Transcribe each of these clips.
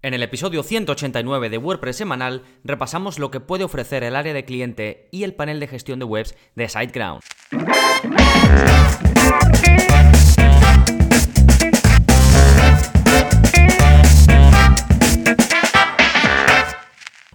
En el episodio 189 de WordPress semanal repasamos lo que puede ofrecer el área de cliente y el panel de gestión de webs de SiteGround.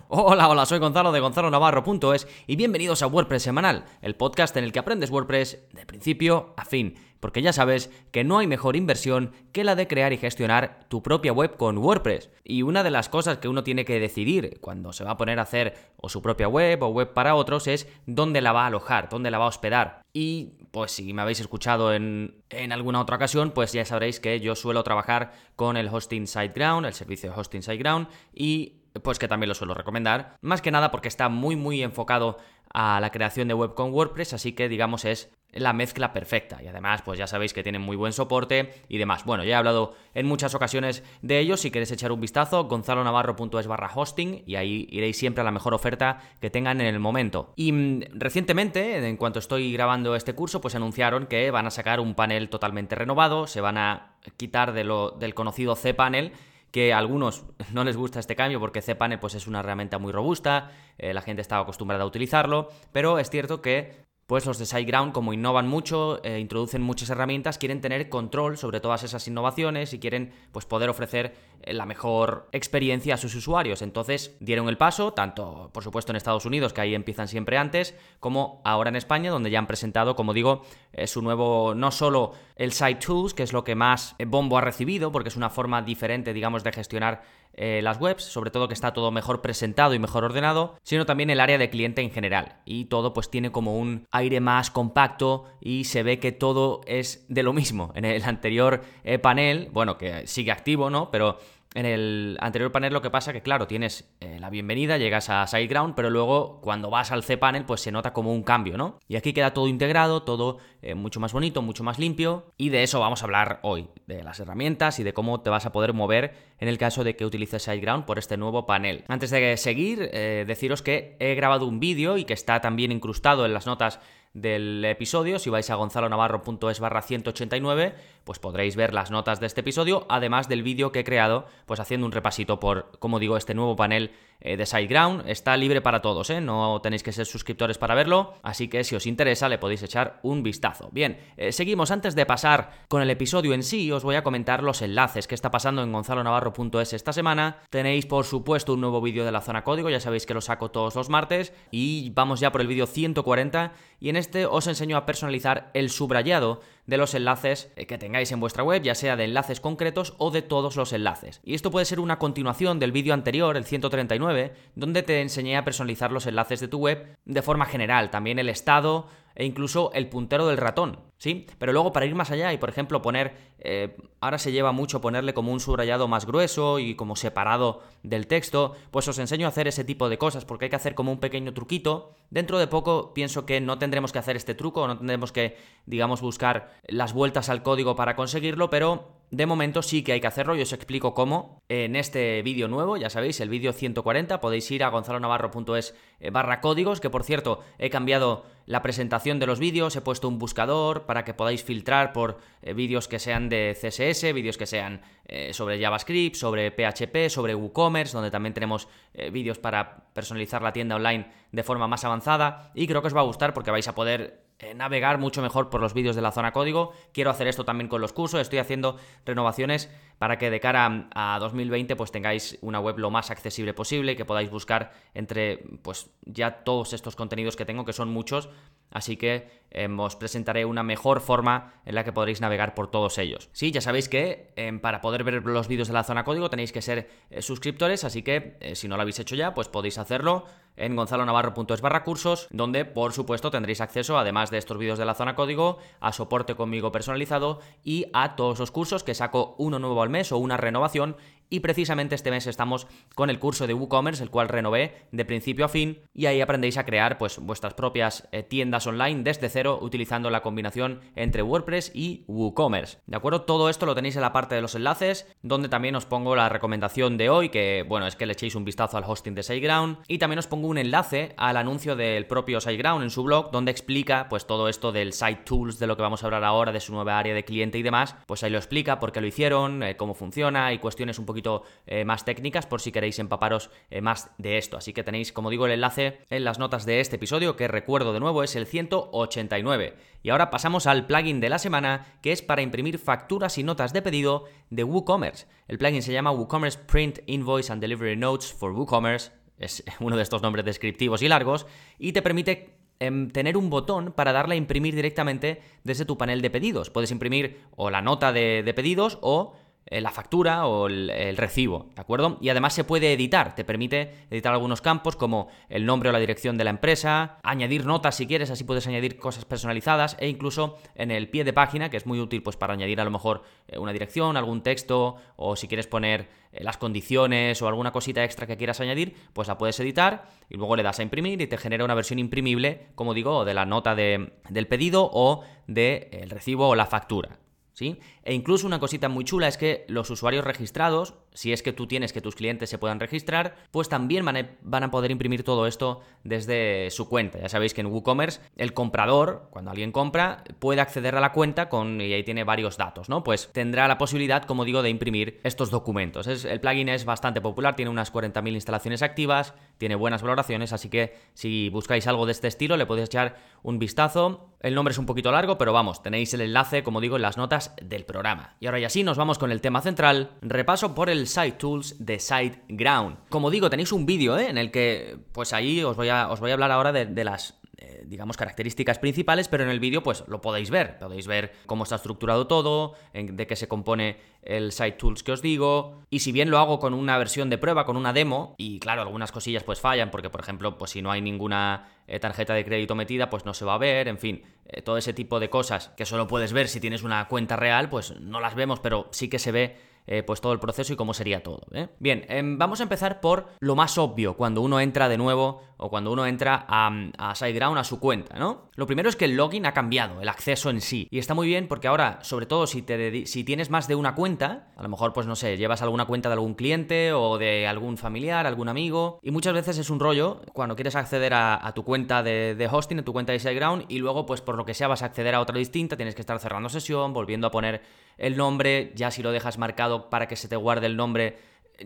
Hola, hola, soy Gonzalo de Gonzalo Navarro.es y bienvenidos a WordPress Semanal, el podcast en el que aprendes WordPress de principio a fin, porque ya sabes que no hay mejor inversión que la de crear y gestionar tu propia web con WordPress. Y una de las cosas que uno tiene que decidir cuando se va a poner a hacer o su propia web o web para otros es dónde la va a alojar, dónde la va a hospedar. Y pues si me habéis escuchado en, en, alguna otra ocasión, pues ya sabréis que yo suelo trabajar con el hosting SiteGround, el servicio de hosting SiteGround, y pues que también lo suelo recomendar. Más que nada porque está muy muy enfocado a la creación de web con WordPress, así que digamos es la mezcla perfecta. Y además, pues ya sabéis que tienen muy buen soporte y demás. Bueno, ya he hablado en muchas ocasiones de ellos. Si queréis echar un vistazo, gonzalonavarro.es barra hosting y ahí iréis siempre a la mejor oferta que tengan en el momento. Y mm, recientemente, en cuanto estoy grabando este curso, pues anunciaron que van a sacar un panel totalmente renovado, se van a quitar de lo, del conocido cPanel que a algunos no les gusta este cambio porque cPanel pues, es una herramienta muy robusta, eh, la gente estaba acostumbrada a utilizarlo, pero es cierto que pues los de SiteGround, como innovan mucho, eh, introducen muchas herramientas, quieren tener control sobre todas esas innovaciones y quieren pues, poder ofrecer eh, la mejor experiencia a sus usuarios. Entonces dieron el paso, tanto por supuesto en Estados Unidos, que ahí empiezan siempre antes, como ahora en España, donde ya han presentado, como digo, eh, su nuevo, no solo el Site Tools, que es lo que más bombo ha recibido, porque es una forma diferente, digamos, de gestionar eh, las webs, sobre todo que está todo mejor presentado y mejor ordenado, sino también el área de cliente en general. Y todo pues tiene como un aire más compacto y se ve que todo es de lo mismo. En el anterior eh, panel, bueno, que sigue activo, ¿no? Pero en el anterior panel lo que pasa que, claro, tienes eh, la bienvenida, llegas a SiteGround, pero luego cuando vas al cPanel, pues se nota como un cambio, ¿no? Y aquí queda todo integrado, todo eh, mucho más bonito, mucho más limpio, y de eso vamos a hablar hoy, de las herramientas y de cómo te vas a poder mover en el caso de que utilices SiteGround por este nuevo panel. Antes de seguir, eh, deciros que he grabado un vídeo y que está también incrustado en las notas del episodio. Si vais a gonzalonavarro.es barra 189, pues podréis ver las notas de este episodio, además del vídeo que he creado, pues haciendo un repasito por, como digo, este nuevo panel eh, de SiteGround. Está libre para todos, ¿eh? no tenéis que ser suscriptores para verlo, así que si os interesa le podéis echar un vistazo. Bien, eh, seguimos. Antes de pasar con el episodio en sí, os voy a comentar los enlaces que está pasando en gonzalonavarro.es esta semana. Tenéis, por supuesto, un nuevo vídeo de la zona código, ya sabéis que lo saco todos los martes, y vamos ya por el vídeo 140, y en este os enseño a personalizar el subrayado de los enlaces que tengáis en vuestra web, ya sea de enlaces concretos o de todos los enlaces. Y esto puede ser una continuación del vídeo anterior, el 139, donde te enseñé a personalizar los enlaces de tu web de forma general, también el estado, e incluso el puntero del ratón, ¿sí? Pero luego para ir más allá y por ejemplo poner, eh, ahora se lleva mucho ponerle como un subrayado más grueso y como separado del texto, pues os enseño a hacer ese tipo de cosas porque hay que hacer como un pequeño truquito. Dentro de poco pienso que no tendremos que hacer este truco, no tendremos que, digamos, buscar las vueltas al código para conseguirlo, pero de momento sí que hay que hacerlo y os explico cómo en este vídeo nuevo, ya sabéis, el vídeo 140, podéis ir a gonzalonavarro.es eh, barra códigos, que por cierto he cambiado la presentación de los vídeos, he puesto un buscador para que podáis filtrar por eh, vídeos que sean de CSS, vídeos que sean eh, sobre JavaScript, sobre PHP, sobre WooCommerce, donde también tenemos vídeos para personalizar la tienda online de forma más avanzada y creo que os va a gustar porque vais a poder eh, navegar mucho mejor por los vídeos de la zona código. Quiero hacer esto también con los cursos, estoy haciendo renovaciones para que de cara a 2020 pues tengáis una web lo más accesible posible, que podáis buscar entre pues ya todos estos contenidos que tengo, que son muchos, así que em, os presentaré una mejor forma en la que podréis navegar por todos ellos. Sí, ya sabéis que em, para poder ver los vídeos de la zona código tenéis que ser eh, suscriptores, así que eh, si no lo habéis hecho ya, pues podéis hacerlo en gonzalonavarro.es barra cursos, donde por supuesto tendréis acceso, además de estos vídeos de la zona código, a soporte conmigo personalizado y a todos los cursos que saco uno nuevo al mes o una renovación y precisamente este mes estamos con el curso de WooCommerce, el cual renové de principio a fin, y ahí aprendéis a crear pues vuestras propias eh, tiendas online desde cero utilizando la combinación entre WordPress y WooCommerce. ¿De acuerdo? Todo esto lo tenéis en la parte de los enlaces, donde también os pongo la recomendación de hoy, que bueno, es que le echéis un vistazo al hosting de SiteGround, y también os pongo un enlace al anuncio del propio SiteGround en su blog, donde explica pues todo esto del Site Tools, de lo que vamos a hablar ahora, de su nueva área de cliente y demás, pues ahí lo explica, por qué lo hicieron, eh, cómo funciona y cuestiones un poquito eh, más técnicas por si queréis empaparos eh, más de esto. Así que tenéis, como digo, el enlace en las notas de este episodio, que recuerdo de nuevo es el 189. Y ahora pasamos al plugin de la semana, que es para imprimir facturas y notas de pedido de WooCommerce. El plugin se llama WooCommerce Print Invoice and Delivery Notes for WooCommerce. Es uno de estos nombres descriptivos y largos, y te permite em, tener un botón para darle a imprimir directamente desde tu panel de pedidos. Puedes imprimir o la nota de, de pedidos o la factura o el, recibo, ¿de acuerdo? Y además se puede editar, te permite editar algunos campos como el nombre o la dirección de la empresa, añadir notas si quieres, así puedes añadir cosas personalizadas e incluso en el pie de página, que es muy útil pues para añadir a lo mejor eh, una dirección, algún texto o si quieres poner eh, las condiciones o alguna cosita extra que quieras añadir, pues la puedes editar y luego le das a imprimir y te genera una versión imprimible, como digo, de la nota del pedido o del recibo o la factura. E incluso una cosita muy chula es que los usuarios registrados, si es que tú tienes que tus clientes se puedan registrar, pues también van a, poder imprimir todo esto desde su cuenta. Ya sabéis que en WooCommerce el comprador, cuando alguien compra, puede acceder a la cuenta con, y ahí tiene varios datos, ¿no? Pues tendrá la posibilidad, como digo, de imprimir estos documentos. el plugin es bastante popular, tiene unas 40.000 instalaciones activas, tiene buenas valoraciones, así que si buscáis algo de este estilo le podéis echar un vistazo. El nombre es un poquito largo, pero vamos, tenéis el enlace, como digo, en las notas del programa. Y ahora ya sí, nos vamos con el tema central. Repaso por el Site Tools de SiteGround. Como digo, tenéis un vídeo ¿eh? en el que, pues ahí os voy a, os voy a hablar ahora de, las eh, digamos, características principales, pero en el vídeo pues lo podéis ver. Podéis ver cómo está estructurado todo, de qué se compone el Site Tools que os digo. Y si bien lo hago con una versión de prueba, con una demo, y claro, algunas cosillas pues fallan, porque por ejemplo, pues si no hay ninguna eh, tarjeta de crédito metida, pues no se va a ver, en fin, eh, todo ese tipo de cosas que solo puedes ver si tienes una cuenta real, pues no las vemos, pero sí que se ve pues todo el proceso y cómo sería todo. Bien, em, vamos a empezar por lo más obvio cuando uno entra de nuevo o cuando uno entra a, a SiteGround a su cuenta, ¿no? Lo primero es que el login ha cambiado, el acceso en sí. Y está muy bien porque ahora, sobre todo si, tienes más de una cuenta, a lo mejor, pues no sé, llevas alguna cuenta de algún cliente o de algún familiar, algún amigo, y muchas veces es un rollo cuando quieres acceder a, tu cuenta de, de, hosting, a tu cuenta de SiteGround, y luego, pues por lo que sea, vas a acceder a otra distinta, tienes que estar cerrando sesión, volviendo a poner el nombre, ya si lo dejas marcado para que se te guarde el nombre,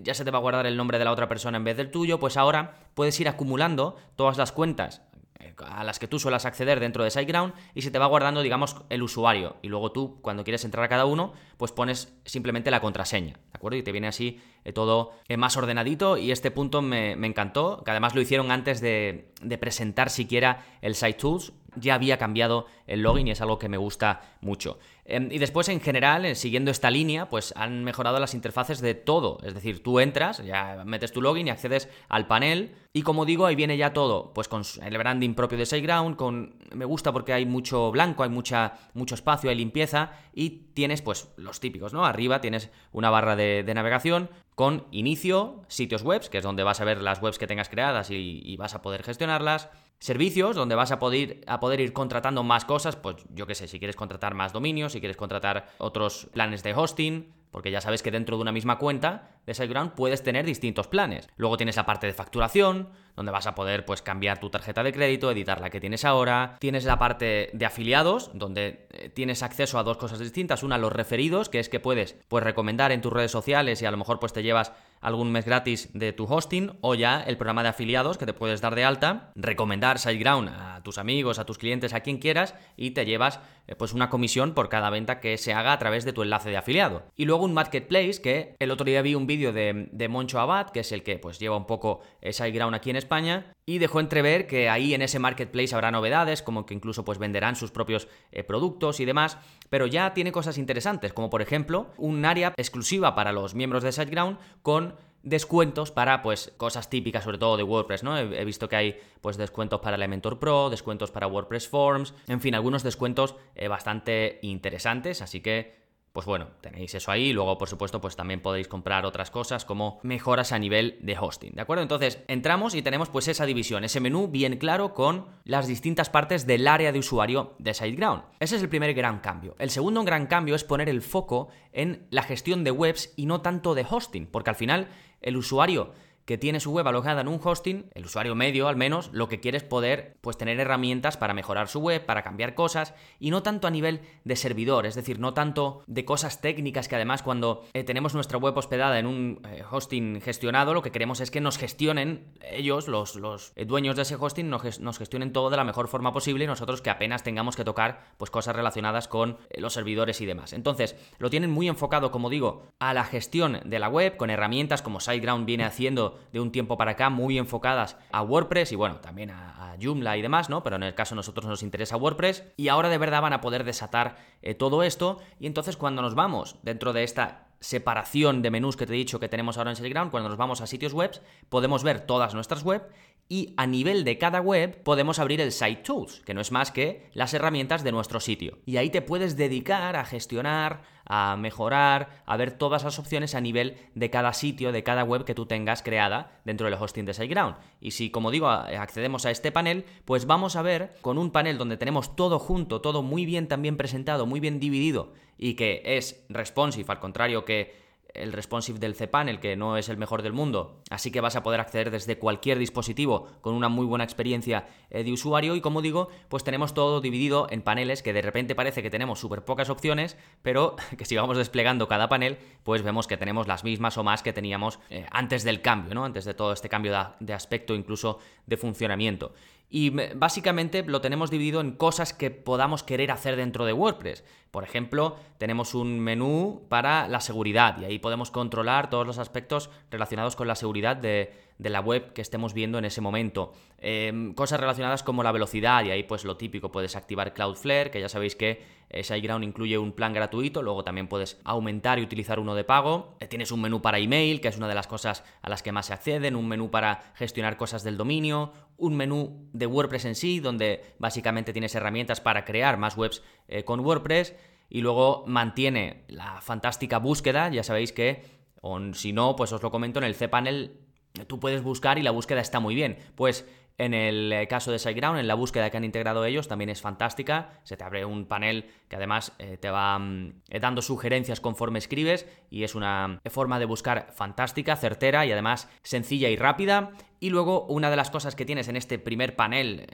ya se te va a guardar el nombre de la otra persona en vez del tuyo, pues ahora puedes ir acumulando todas las cuentas eh, a las que tú suelas acceder dentro de SiteGround y se te va guardando, digamos, el usuario. Y luego tú, cuando quieres entrar a cada uno, pues pones simplemente la contraseña, ¿de acuerdo? Y te viene así eh, todo eh, más ordenadito y este punto me, encantó, que además lo hicieron antes de, de presentar siquiera el Site Tools, ya había cambiado el login y es algo que me gusta mucho. Em, y después, en general, eh, siguiendo esta línea, pues han mejorado las interfaces de todo. Es decir, tú entras, ya metes tu login y accedes al panel. Y como digo, ahí viene ya todo, pues con el branding propio de SiteGround, con me gusta porque hay mucho blanco, hay mucha, mucho espacio, hay limpieza y tienes pues los típicos, ¿no? Arriba tienes una barra de, navegación con inicio, sitios webs, que es donde vas a ver las webs que tengas creadas y vas a poder gestionarlas Servicios, donde vas a poder, a poder ir contratando más cosas, pues yo qué sé, si quieres contratar más dominios, si quieres contratar otros planes de hosting, porque ya sabes que dentro de una misma cuenta de SiteGround puedes tener distintos planes. Luego tienes la parte de facturación, donde vas a poder pues cambiar tu tarjeta de crédito, editar la que tienes ahora. Tienes la parte de afiliados, donde eh, tienes acceso a dos cosas distintas. Una, los referidos, que es que puedes pues recomendar en tus redes sociales y a lo mejor pues te llevas algún mes gratis de tu hosting o ya el programa de afiliados que te puedes dar de alta, recomendar SiteGround a tus amigos, a tus clientes, a quien quieras y te llevas eh, pues una comisión por cada venta que se haga a través de tu enlace de afiliado. Y luego un marketplace que el otro día vi un vídeo de, Moncho Abad, que es el que pues lleva un poco SiteGround aquí en España y dejó entrever que ahí en ese marketplace habrá novedades, como que incluso pues venderán sus propios eh, productos y demás, pero ya tiene cosas interesantes, como por ejemplo un área exclusiva para los miembros de SiteGround con descuentos para pues cosas típicas sobre todo de WordPress, ¿no? He, visto que hay pues descuentos para Elementor Pro, descuentos para WordPress Forms, en fin, algunos descuentos eh, bastante interesantes, así que pues bueno, tenéis eso ahí. Luego, por supuesto, pues también podéis comprar otras cosas como mejoras a nivel de hosting. ¿De acuerdo? Entonces, entramos y tenemos pues esa división, ese menú bien claro con las distintas partes del área de usuario de SiteGround. Ese es el primer gran cambio. El segundo gran cambio es poner el foco en la gestión de webs y no tanto de hosting, porque al final el usuario que tiene su web alojada en un hosting, el usuario medio al menos, lo que quiere es poder pues tener herramientas para mejorar su web, para cambiar cosas y no tanto a nivel de servidor, es decir, no tanto de cosas técnicas que además cuando eh, tenemos nuestra web hospedada en un eh, hosting gestionado, lo que queremos es que nos gestionen ellos, los, los eh, dueños de ese hosting, nos, gestionen todo de la mejor forma posible y nosotros que apenas tengamos que tocar pues cosas relacionadas con los servidores y demás. Entonces, lo tienen muy enfocado, como digo, a la gestión de la web con herramientas como SiteGround viene haciendo de un tiempo para acá, muy enfocadas a WordPress y bueno, también a, Joomla y demás, ¿no? Pero en el caso de nosotros nos interesa WordPress y ahora de verdad van a poder desatar eh, todo esto y entonces cuando nos vamos dentro de esta separación de menús que te he dicho que tenemos ahora en SiteGround, cuando nos vamos a sitios web, podemos ver todas nuestras web y a nivel de cada web podemos abrir el Site Tools, que no es más que las herramientas de nuestro sitio. Y ahí te puedes dedicar a gestionar, a mejorar, a ver todas las opciones a nivel de cada sitio, de cada web que tú tengas creada dentro del hosting de SiteGround. Y si, como digo, accedemos a este panel, pues vamos a ver con un panel donde tenemos todo junto, todo muy bien también presentado, muy bien dividido y que es responsive, al contrario que el responsive del cPanel, que no es el mejor del mundo, así que vas a poder acceder desde cualquier dispositivo con una muy buena experiencia eh, de usuario y como digo, pues tenemos todo dividido en paneles que de repente parece que tenemos súper pocas opciones, pero que si vamos desplegando cada panel, pues vemos que tenemos las mismas o más que teníamos eh, antes del cambio, ¿no? Antes de todo este cambio de aspecto, incluso de funcionamiento. Y básicamente lo tenemos dividido en cosas que podamos querer hacer dentro de WordPress. Por ejemplo, tenemos un menú para la seguridad y ahí podemos controlar todos los aspectos relacionados con la seguridad de, de la web que estemos viendo en ese momento. Em, cosas relacionadas como la velocidad, y ahí pues lo típico, puedes activar Cloudflare, que ya sabéis que eh, SiteGround incluye un plan gratuito, luego también puedes aumentar y utilizar uno de pago. Eh, tienes un menú para email, que es una de las cosas a las que más se acceden, un menú para gestionar cosas del dominio, un menú de WordPress en sí, donde básicamente tienes herramientas para crear más webs eh, con WordPress, y luego mantiene la fantástica búsqueda, ya sabéis que, o si no, pues os lo comento en el cPanel tú puedes buscar y la búsqueda está muy bien. Pues en el eh, caso de SiteGround, en la búsqueda que han integrado ellos, también es fantástica. Se te abre un panel que además eh, te va mm, eh, dando sugerencias conforme escribes y es una forma de buscar fantástica, certera y además sencilla y rápida. Y luego una de las cosas que tienes en este primer panel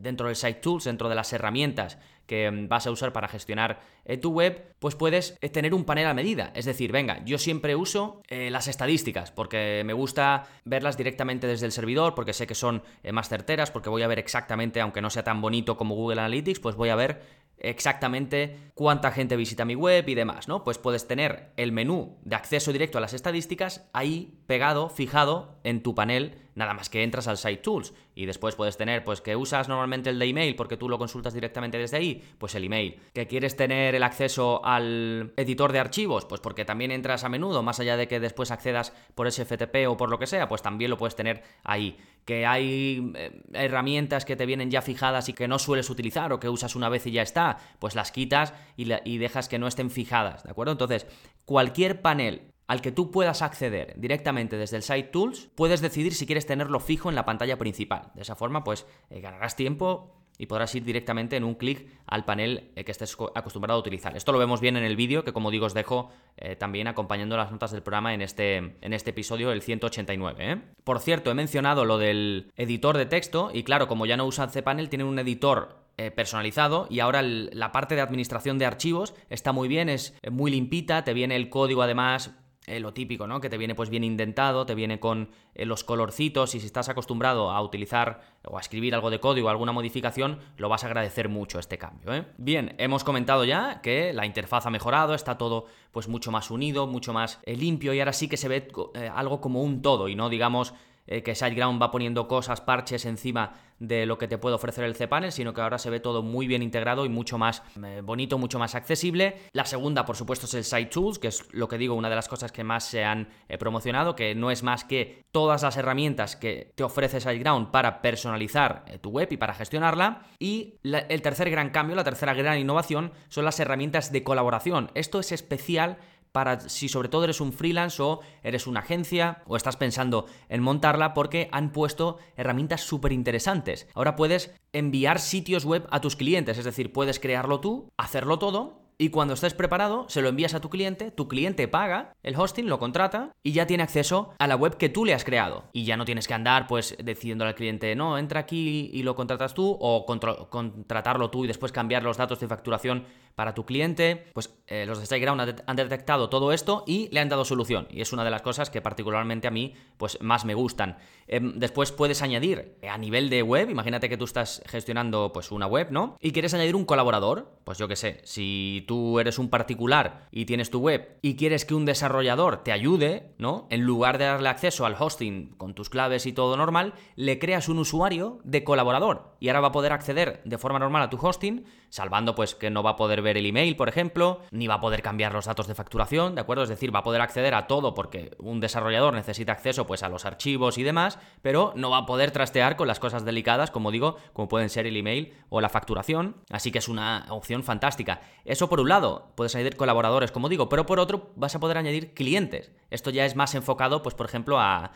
dentro del Site Tools, dentro de las herramientas que mm, vas a usar para gestionar tu web, pues puedes tener un panel a medida. Es decir, venga, yo siempre uso las estadísticas porque me gusta verlas directamente desde el servidor, porque sé que son más certeras porque voy a ver exactamente, aunque no sea tan bonito como Google Analytics, pues voy a ver exactamente cuánta gente visita mi web y demás, ¿no? Pues puedes tener el menú de acceso directo a las estadísticas ahí pegado, fijado en tu panel, nada más que entras al Site Tools y después puedes tener, pues que usas normalmente el de email porque tú lo consultas directamente desde ahí, pues el email. Que quieres tener el acceso al editor de archivos, pues porque también entras a menudo, más allá de que después accedas por SFTP o por lo que sea, pues también lo puedes tener ahí. Que hay eh, herramientas que te vienen ya fijadas y que no sueles utilizar o que usas una vez y ya está pues las quitas y, y dejas que no estén fijadas, ¿de acuerdo? Entonces, cualquier panel al que tú puedas acceder directamente desde el Site Tools, puedes decidir si quieres tenerlo fijo en la pantalla principal. De esa forma, pues eh, ganarás tiempo y podrás ir directamente en un clic al panel eh, que estés acostumbrado a utilizar. Esto lo vemos bien en el vídeo, que como digo os dejo eh, también acompañando las notas del programa en este, en este episodio, el 189. Por cierto, he mencionado lo del editor de texto y claro, como ya no usan cPanel, tienen un editor personalizado y ahora la parte de administración de archivos está muy bien, es muy limpita, te viene el código además eh, lo típico, ¿no? Que te viene pues bien indentado, te viene con eh, los colorcitos y si estás acostumbrado a utilizar o a escribir algo de código, alguna modificación, lo vas a agradecer mucho este cambio, ¿eh? Bien, hemos comentado ya que la interfaz ha mejorado, está todo pues mucho más unido, mucho más limpio y ahora sí que se ve algo como un todo y no digamos eh, que SiteGround va poniendo cosas, parches encima de lo que te puede ofrecer el cPanel, sino que ahora se ve todo muy bien integrado y mucho más eh, bonito, mucho más accesible. La segunda, por supuesto, es el Site Tools, que es lo que digo, una de las cosas que más se han eh, promocionado, que no es más que todas las herramientas que te ofrece SiteGround para personalizar tu web y para gestionarla. Y el tercer gran cambio, la tercera gran innovación, son las herramientas de colaboración. Esto es especial para si sobre todo eres un freelance o eres una agencia o estás pensando en montarla porque han puesto herramientas súper interesantes. Ahora puedes enviar sitios web a tus clientes, es decir, puedes crearlo tú, hacerlo todo y cuando estés preparado se lo envías a tu cliente, tu cliente paga el hosting, lo contrata y ya tiene acceso a la web que tú le has creado. Y ya no tienes que andar pues decidiéndole al cliente, no, entra aquí y lo contratas tú o contratarlo tú y después cambiar los datos de facturación para tu cliente. Pues eh, los de SiteGround han detectado todo esto y le han dado solución. Y es una de las cosas que particularmente a mí pues más me gustan. Em, después puedes añadir a nivel de web, imagínate que tú estás gestionando pues una web, ¿no? Y quieres añadir un colaborador, pues yo qué sé, si tú eres un particular y tienes tu web y quieres que un desarrollador te ayude, ¿no? En lugar de darle acceso al hosting con tus claves y todo normal, le creas un usuario de colaborador y ahora va a poder acceder de forma normal a tu hosting, salvando pues que no va a poder ver el email, por ejemplo, ni va a poder cambiar los datos de facturación, ¿de acuerdo? Es decir, va a poder acceder a todo porque un desarrollador necesita acceso pues a los archivos y demás, pero no va a poder trastear con las cosas delicadas, como digo, como pueden ser el email o la facturación, así que es una opción fantástica. Eso por un lado, puedes añadir colaboradores, como digo, pero por otro vas a poder añadir clientes. Esto ya es más enfocado, pues por ejemplo, a,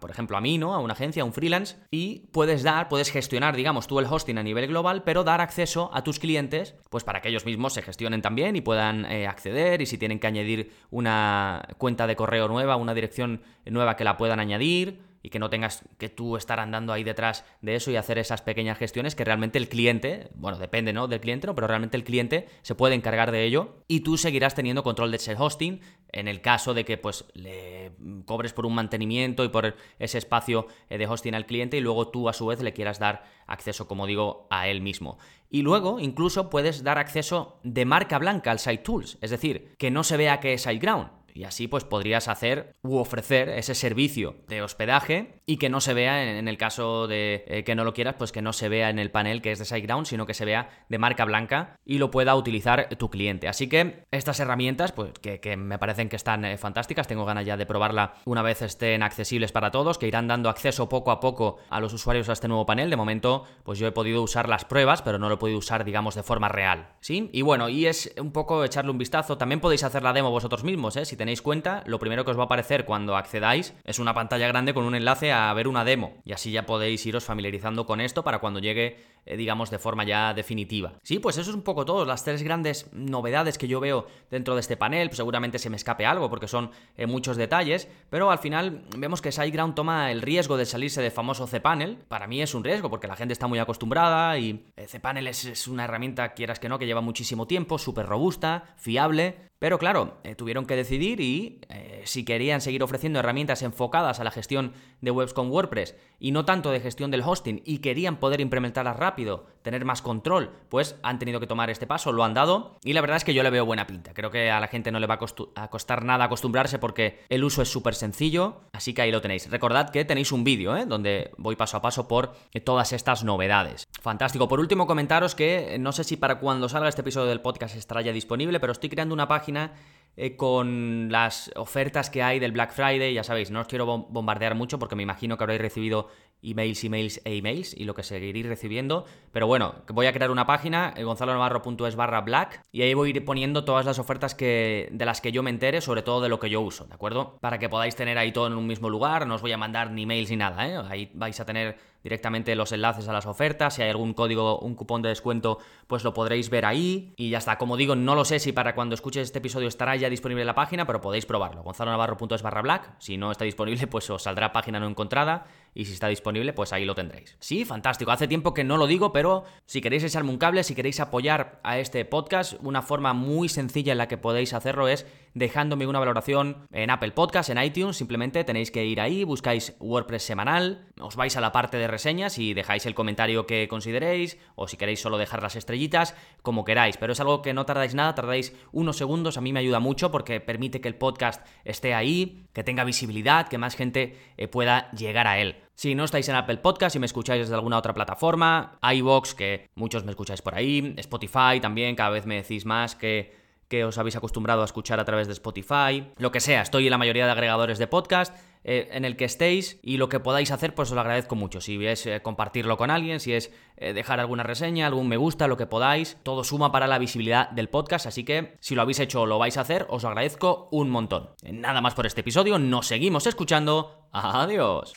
por ejemplo, a mí, ¿no? A una agencia, a un freelance, y puedes dar, puedes gestionar, digamos, tú el hosting a nivel global, pero dar acceso a tus clientes, pues para que ellos mismos se gestionen también y puedan eh, acceder, y si tienen que añadir una cuenta de correo nueva, una dirección nueva que la puedan añadir, y que no tengas que tú estar andando ahí detrás de eso y hacer esas pequeñas gestiones que realmente el cliente, bueno, depende, ¿no? Del cliente, ¿no? Pero realmente el cliente se puede encargar de ello y tú seguirás teniendo control de ese hosting en el caso de que pues le cobres por un mantenimiento y por ese espacio eh, de hosting al cliente y luego tú a su vez le quieras dar acceso, como digo, a él mismo. Y luego incluso puedes dar acceso de marca blanca al Site Tools, es decir, que no se vea que es SiteGround, y así pues podrías hacer u ofrecer ese servicio de hospedaje y que no se vea en, el caso de eh, que no lo quieras, pues que no se vea en el panel que es de SiteGround, sino que se vea de marca blanca y lo pueda utilizar tu cliente. Así que estas herramientas, pues que, me parecen que están eh, fantásticas, tengo ganas ya de probarla una vez estén accesibles para todos, que irán dando acceso poco a poco a los usuarios a este nuevo panel. De momento, pues yo he podido usar las pruebas, pero no lo he podido usar, digamos, de forma real. ¿Sí? Y bueno, y es un poco echarle un vistazo. También podéis hacer la demo vosotros mismos, ¿eh? Si cuenta, lo primero que os va a aparecer cuando accedáis es una pantalla grande con un enlace a ver una demo. Y así ya podéis iros familiarizando con esto para cuando llegue, eh, digamos, de forma ya definitiva. Sí, pues eso es un poco todo. Las tres grandes novedades que yo veo dentro de este panel. Pues seguramente se me escape algo porque son eh, muchos detalles. Pero al final vemos que SiteGround toma el riesgo de salirse de famoso cPanel. Para mí es un riesgo porque la gente está muy acostumbrada y eh, cPanel es, es una herramienta, quieras que no, que lleva muchísimo tiempo, súper robusta, fiable. Pero claro, eh, tuvieron que decidir y eh, si querían seguir ofreciendo herramientas enfocadas a la gestión de webs con WordPress y no tanto de gestión del hosting y querían poder implementarlas rápido, tener más control, pues han tenido que tomar este paso, lo han dado y la verdad es que yo le veo buena pinta. Creo que a la gente no le va a, costar nada acostumbrarse porque el uso es súper sencillo, así que ahí lo tenéis. Recordad que tenéis un vídeo ¿eh? donde voy paso a paso por todas estas novedades. Fantástico. Por último, comentaros que no sé si para cuando salga este episodio del podcast estará ya disponible, pero estoy creando una página página eh, con las ofertas que hay del Black Friday, ya sabéis, no os quiero bombardear mucho porque me imagino que habréis recibido emails, emails e emails y lo que seguiréis recibiendo. Pero bueno, voy a crear una página, eh, gonzalonavarro.es barra black, y ahí voy a ir poniendo todas las ofertas que, de las que yo me entere, sobre todo de lo que yo uso, ¿de acuerdo? Para que podáis tener ahí todo en un mismo lugar, no os voy a mandar ni emails ni nada, ¿eh? Ahí vais a tener directamente los enlaces a las ofertas, si hay algún código, un cupón de descuento, pues lo podréis ver ahí y ya está. Como digo, no lo sé si para cuando escuches este episodio estará ya disponible la página, pero podéis probarlo. gonzalonavarro.es barra black, si no está disponible, pues os saldrá página no encontrada y si está disponible, pues ahí lo tendréis. Sí, fantástico. Hace tiempo que no lo digo, pero si queréis echarme un cable, si queréis apoyar a este podcast, una forma muy sencilla en la que podéis hacerlo es dejándome una valoración en Apple Podcast, en iTunes. Simplemente tenéis que ir ahí, buscáis WordPress semanal, os vais a la parte de reseñas y dejáis el comentario que consideréis, o si queréis solo dejar las estrellitas, como queráis. Pero es algo que no tardáis nada, tardáis unos segundos. A mí me ayuda mucho porque permite que el podcast esté ahí, que tenga visibilidad, que más gente eh, pueda llegar a él. Si no estáis en Apple Podcast y me escucháis desde alguna otra plataforma, iVoox, que muchos me escucháis por ahí, Spotify también, cada vez me decís más que, que os habéis acostumbrado a escuchar a través de Spotify, lo que sea, estoy en la mayoría de agregadores de podcast. Eh, en el que estéis y lo que podáis hacer pues os lo agradezco mucho. Si es eh, compartirlo con alguien, si es eh, dejar alguna reseña, algún me gusta, lo que podáis, todo suma para la visibilidad del podcast, así que si lo habéis hecho o lo vais a hacer, os lo agradezco un montón. Nada más por este episodio, nos seguimos escuchando. Adiós.